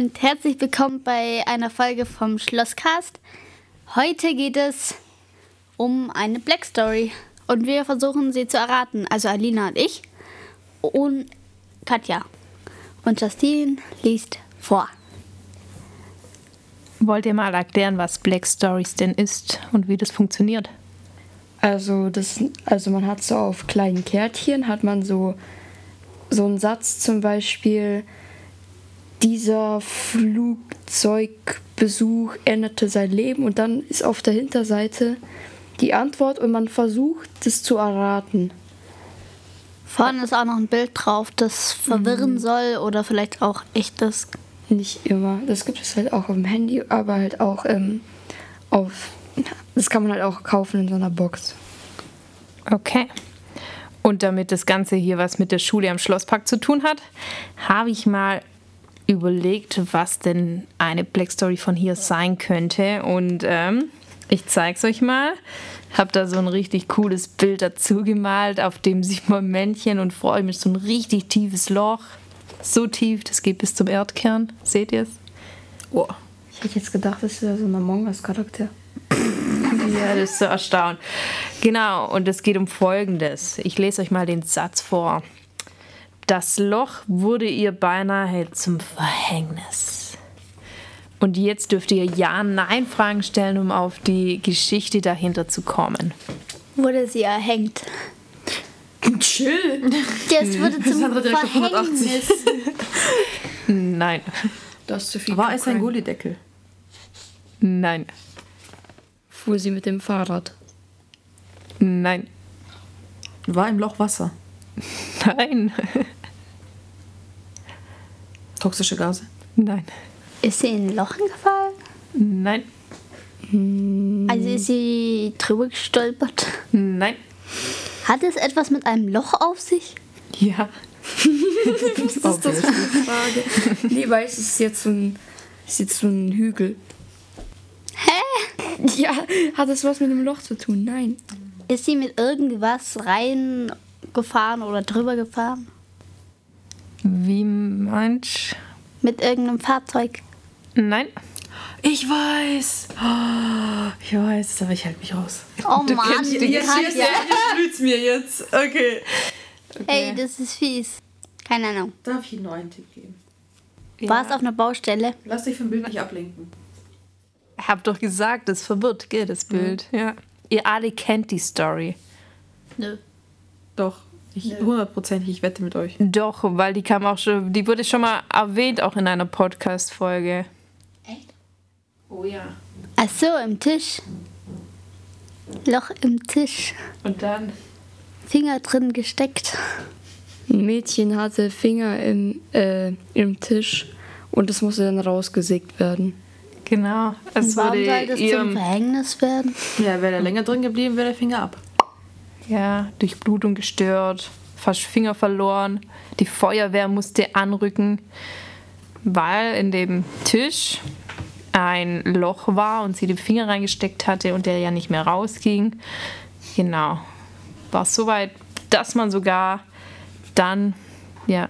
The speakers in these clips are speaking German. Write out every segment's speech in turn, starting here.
und herzlich willkommen bei einer Folge vom Schlosscast. Heute geht es um eine Black Story und wir versuchen sie zu erraten. Also Alina und ich und Katja. Und Justine liest vor. Wollt ihr mal erklären, was Black Stories denn ist und wie das funktioniert? Also das, also man hat so auf kleinen Kärtchen hat man so so einen Satz zum Beispiel dieser Flugzeugbesuch änderte sein Leben und dann ist auf der Hinterseite die Antwort und man versucht es zu erraten. Vorne ist auch noch ein Bild drauf, das verwirren soll oder vielleicht auch echtes. Nicht immer. Das gibt es halt auch auf dem Handy, aber halt auch ähm, auf. Das kann man halt auch kaufen in so einer Box. Okay. Und damit das Ganze hier was mit der Schule am Schlosspark zu tun hat, habe ich mal überlegt, was denn eine Black Story von hier sein könnte. Und ähm, ich zeige es euch mal. Habe da so ein richtig cooles Bild dazu gemalt, auf dem sieht man Männchen und vor allem ist so ein richtig tiefes Loch. So tief, das geht bis zum Erdkern. Seht ihr es? Oh. Ich hätte jetzt gedacht, das ist so ein Among Us-Charakter. Ja, das ist so erstaunt. Genau, und es geht um Folgendes. Ich lese euch mal den Satz vor. Das Loch wurde ihr beinahe zum Verhängnis. Und jetzt dürft ihr Ja-Nein-Fragen stellen, um auf die Geschichte dahinter zu kommen. Wurde sie erhängt. Chill. Das wurde zum 180. Verhängnis. Nein. Das ist zu viel. War es ein. Gullideckel? Nein. Fuhr sie mit dem Fahrrad. Nein. War im Loch Wasser? Nein. Toxische Gase? Nein. Ist sie in ein Loch gefallen? Nein. Also ist sie drüber gestolpert? Nein. Hat es etwas mit einem Loch auf sich? Ja. Was ist das für eine Frage? nee, weil es ist jetzt so ein, ist jetzt so ein Hügel. Hä? Ja, hat das was mit dem Loch zu tun? Nein. Ist sie mit irgendwas reingefahren oder drüber gefahren? Wie manch? Mit irgendeinem Fahrzeug? Nein. Ich weiß! Oh, ich weiß, aber ich halte mich raus. Oh Du Mann, kennst die Jetzt, jetzt, jetzt mir jetzt. Okay. Hey, das ist fies. Keine Ahnung. Darf ich einen Tipp geben? War es auf einer Baustelle? Lass dich vom Bild nicht ablenken. Ich hab doch gesagt, das verwirrt, gell, das Bild. Ja. Ihr alle kennt die Story. Nö. Doch, ich, hundertprozentig, ich wette mit euch. Doch, weil die kam auch schon, die wurde schon mal erwähnt, auch in einer Podcast-Folge. Oh ja. Ach so, im Tisch. Loch im Tisch. Und dann? Finger drin gesteckt. Ein Mädchen hatte Finger im, äh, im Tisch und es musste dann rausgesägt werden. Genau. Es Warum wurde soll das zum ihrem, Verhängnis werden? Ja, wäre der länger drin geblieben, wäre der Finger ab. Ja, durch Blutung gestört, fast Finger verloren. Die Feuerwehr musste anrücken, weil in dem Tisch ein Loch war und sie den Finger reingesteckt hatte und der ja nicht mehr rausging. Genau. War es so weit, dass man sogar dann ja,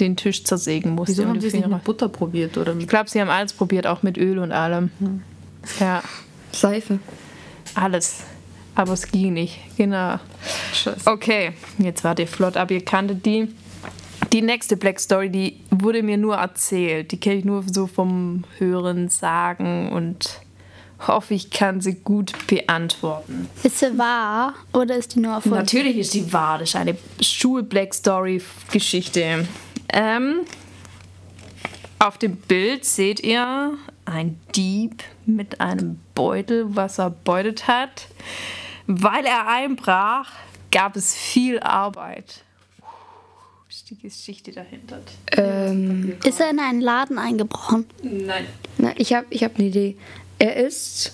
den Tisch zersägen musste. Wieso haben die sie es Finger mit Butter probiert? Oder Ich glaube, sie haben alles probiert, auch mit Öl und allem. Ja, Seife. alles. Aber es ging nicht. Genau. Scheiße. Okay, jetzt wart ihr flott ab. Ihr kanntet die. Die nächste Black Story, die wurde mir nur erzählt. Die kenne ich nur so vom Hören, Sagen und hoffe, ich kann sie gut beantworten. Ist sie wahr oder ist die nur erfunden? Natürlich ist die wahr. Das ist eine Schul-Black Story-Geschichte. Ähm, auf dem Bild seht ihr ein Dieb mit einem Beutel, was er beutet hat. Weil er einbrach, gab es viel Arbeit. Puh, Ist die Geschichte dahinter? Ähm, Ist er in einen Laden eingebrochen? Nein. na, ich habe ich hab eine Idee. Er ist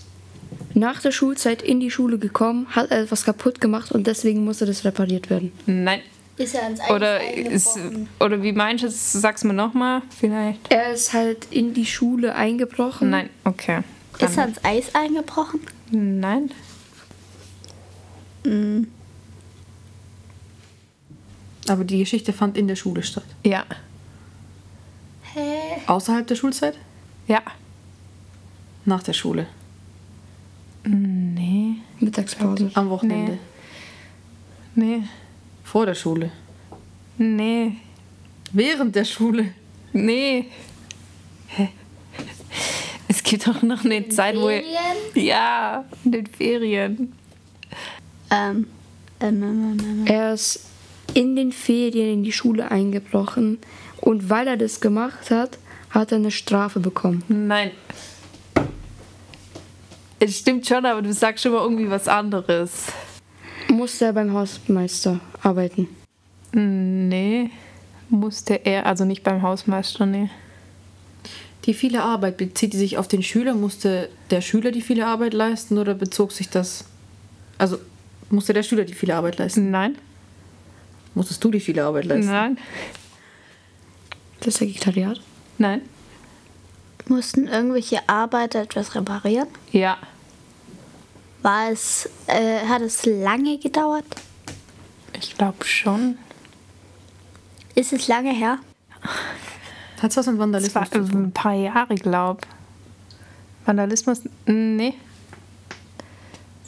nach der Schulzeit in die Schule gekommen, hat etwas kaputt gemacht und deswegen musste das repariert werden. Nein. Ist er ins Eis Oder, ist, oder wie meinst du es? Sag's mir nochmal, vielleicht. Er ist halt in die Schule eingebrochen. Nein, okay. Ist er ins Eis eingebrochen? Nein. Aber die Geschichte fand in der Schule statt. Ja. Hä? Außerhalb der Schulzeit? Ja. Nach der Schule? Nee. Mittagspause. Am Wochenende? Nee. Vor der Schule? Nee. Während der Schule? Nee. Hä? Es gibt doch noch eine Zeit, wo ihr. Ferien? Ja, in den Ferien. Ähm, ähm, ähm, ähm, Er ist in den Ferien in die Schule eingebrochen und weil er das gemacht hat, hat er eine Strafe bekommen. Nein. Es stimmt schon, aber du sagst schon mal irgendwie was anderes. Musste er beim Hausmeister arbeiten. Nee. Musste er, also nicht beim Hausmeister, nee. Die viele Arbeit, bezieht die sich auf den Schüler? Musste der Schüler die viele Arbeit leisten oder bezog sich das. Also, musste der Schüler die viele Arbeit leisten? Nein. Musstest du die viele Arbeit leisten? Nein. Das Sekretariat. Nein. Mussten irgendwelche Arbeiter etwas reparieren? Ja. War es, äh, hat es lange gedauert? Ich glaube schon. Ist es lange her? Hat es was mit Vandalismus war zu tun? ein paar Jahre, glaub. Vandalismus? Nee.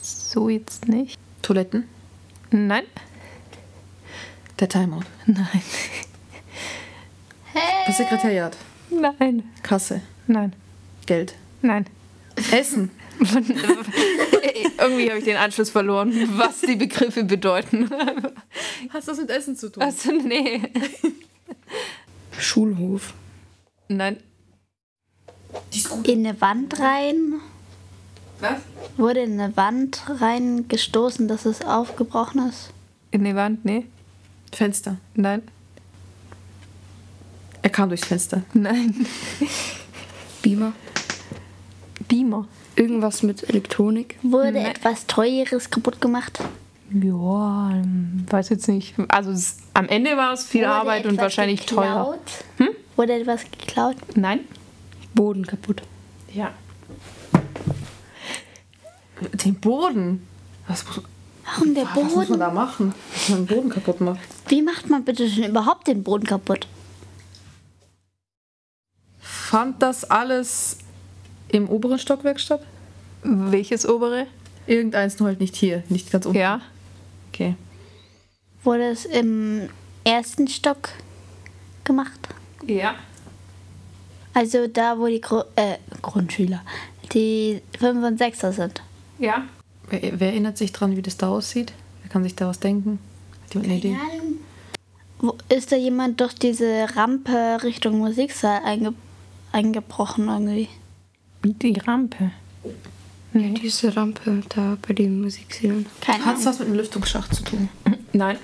So jetzt nicht. Toiletten? Nein. Der Timeout? Nein. Das Sekretariat? Nein. Kasse? Nein. Geld? Nein. Essen? Irgendwie habe ich den Anschluss verloren, was die Begriffe bedeuten. Hast das mit Essen zu tun? Also, nee. Schulhof. Nein. In eine Wand rein? Was? Wurde in eine Wand reingestoßen, dass es aufgebrochen ist? In die Wand? Nee. Fenster. Nein. Er kam durchs Fenster. Nein. Beamer. Beamer. Irgendwas mit Elektronik. Wurde Nee. etwas Teures kaputt gemacht? Ja, ähm, weiß jetzt nicht. Also es, am Ende war es viel Wurde Arbeit und wahrscheinlich teuer. geklaut? Wurde etwas geklaut? Nein? Boden kaputt. Ja. Den Boden? Was muss, Warum der was muss man Boden? da machen? Dass man den Boden kaputt macht? Wie macht man bitte schon überhaupt den Boden kaputt? Fand das alles im oberen Stockwerk statt? Welches obere? Irgendeins nur halt nicht hier, nicht ganz unten. Ja. Okay. Wurde es im ersten Stock gemacht? Ja. Also da, wo die Gru äh, Grundschüler, die 5 und 6er sind. Ja. Wer, wer erinnert sich dran, wie das da aussieht? Wer kann sich da was denken? Hat jemand eine Idee? Wo, ist da jemand durch diese Rampe Richtung Musiksaal einge eingebrochen irgendwie? Die Rampe. Diese Rampe da bei den Musiksälen. Keine Hat es Ahnung. was mit einem Lüftungsschacht zu tun? Nein.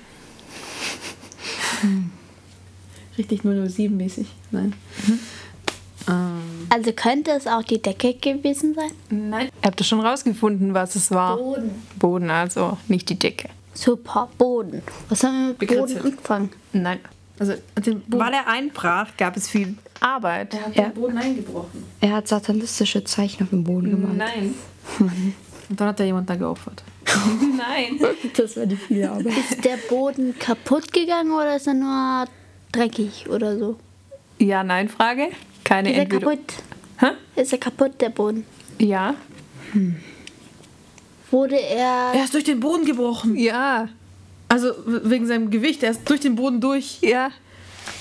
Richtig 007-mäßig? Nein. Ähm, Also könnte es auch die Decke gewesen sein? Nein. Habt ihr schon rausgefunden, was es war? Boden. Boden, also nicht die Decke. Super, Boden. Was haben wir mit Boden angefangen? Nein. also hat den Weil er einbrach, gab es viel Arbeit. er hat Ja. den Boden eingebrochen. Er hat satanistische Zeichen auf dem Boden gemalt. Nein. Und dann hat er jemand da geopfert. Nein. Das war die viele Arbeit. Ist der Boden kaputt gegangen oder ist er nur dreckig oder so? Ja, nein, Frage. Keine Ist er Entweder. kaputt? Hä? Ist er kaputt, der Boden? Ja. Wurde er. Er ist durch den Boden gebrochen. Ja. Also wegen seinem Gewicht. Er ist durch den Boden durch. Ja.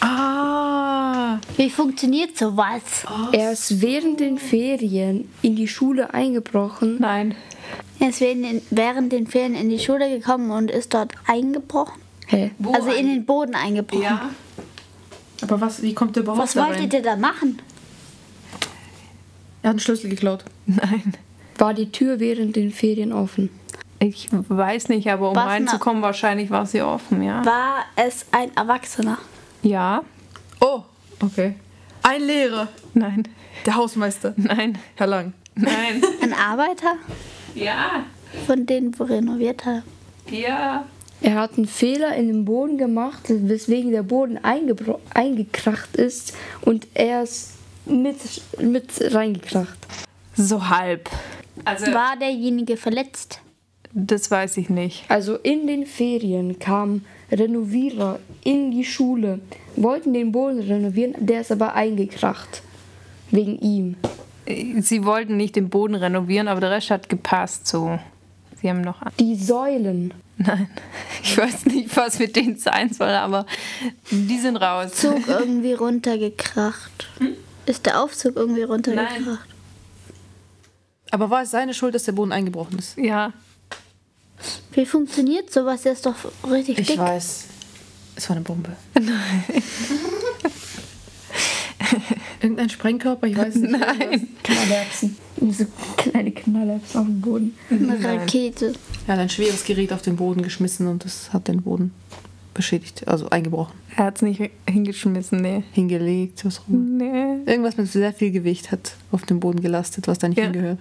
Ah. Wie funktioniert sowas? Er ist während den Ferien in die Schule eingebrochen. Nein. Er ist während den, während den Ferien in die Schule gekommen und ist dort eingebrochen. Hä? also in den Boden eingebrochen. Ja. Aber was, wie kommt der überhaupt Was da wolltet rein? ihr da machen? Er hat einen Schlüssel geklaut. Nein. War die Tür während den Ferien offen? Ich weiß nicht, aber um Was reinzukommen, wahrscheinlich war sie offen, ja. War es ein Erwachsener? Ja. Oh, okay. Ein Lehrer. Nein. Der Hausmeister. Nein. Herr Lang. Nein. Ein Arbeiter? Ja. Von denen, wo renoviert hat? Ja. Er hat einen Fehler in dem Boden gemacht, weswegen der Boden eingekracht ist und er ist mit, mit reingekracht. So halb. Also. War derjenige verletzt? Das weiß ich nicht. Also in den Ferien kamen Renovierer in die Schule, wollten den Boden renovieren, der ist aber eingekracht. Wegen ihm. Sie wollten nicht den Boden renovieren, aber der Rest hat gepasst so. Sie haben noch. Die Säulen. Nein, ich weiß nicht, was mit denen sein soll, aber die sind raus. Zug irgendwie runtergekracht. Ist der Aufzug irgendwie runtergekracht? Aber war es seine Schuld, dass der Boden eingebrochen ist? Ja, Wie funktioniert sowas? Der ist doch richtig Ich dick. weiß. Es war eine Bombe. Irgendein Sprengkörper, ich weiß nicht. nein. Knallerbsen. So kleine Knallerbsen auf dem Boden. Eine Rakete. Er hat ein schweres Gerät auf den Boden geschmissen und das hat den Boden beschädigt, also eingebrochen. Er hat es nicht hingeschmissen, nee. Hingelegt, was immer. Nee. Irgendwas mit sehr viel Gewicht hat auf den Boden gelastet, was da nicht Ja. hingehört.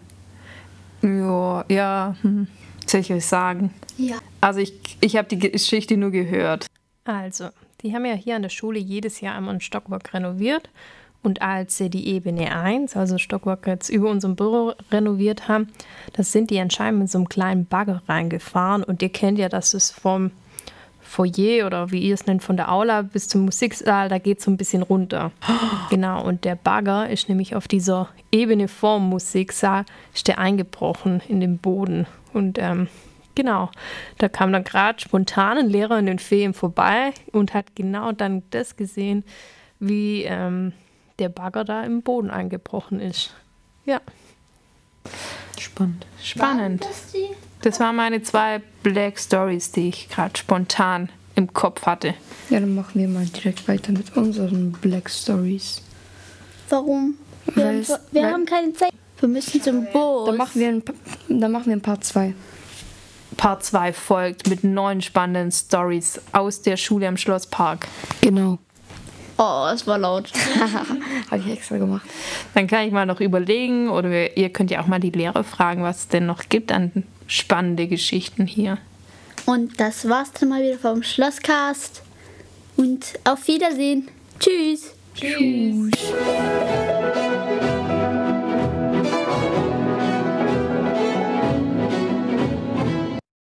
Ja, ja. Hm. Was soll ich euch sagen? Ja. Also ich, ich habe die Geschichte nur gehört. Also, die haben ja hier an der Schule jedes Jahr einmal ein Stockwerk renoviert. Und als sie die Ebene 1, also Stockwerk jetzt über unserem Büro renoviert haben, das sind die anscheinend mit so einem kleinen Bagger reingefahren. Und ihr kennt ja, dass es vom Foyer oder wie ihr es nennt, von der Aula bis zum Musiksaal, da geht es so ein bisschen runter. Genau, und der Bagger ist nämlich auf dieser Ebene vorm Musiksaal, ist der eingebrochen in den Boden. Und ähm, genau, da kam dann gerade spontan ein Lehrer in den Ferien vorbei und hat genau dann das gesehen, wie ähm, der Bagger da im Boden eingebrochen ist. Ja, Spannend. spannend. Das waren meine zwei Black Stories, die ich gerade spontan im Kopf hatte. Ja, dann machen wir mal direkt weiter mit unseren Black Stories. Warum? Wir, haben, wir haben keine Zeit. Wir müssen zum Boot. Dann machen wir ein, dann machen wir ein Part 2. Part 2 folgt mit neun spannenden Stories aus der Schule am Schlosspark. Genau. Oh, es war laut. Habe ich extra gemacht. Dann kann ich mal noch überlegen oder wir- ihr könnt ja auch mal die Lehrer fragen, was es denn noch gibt an spannende Geschichten hier. Und das war's dann mal wieder vom Schlosscast. Und auf Wiedersehen. Tschüss. Tschüss.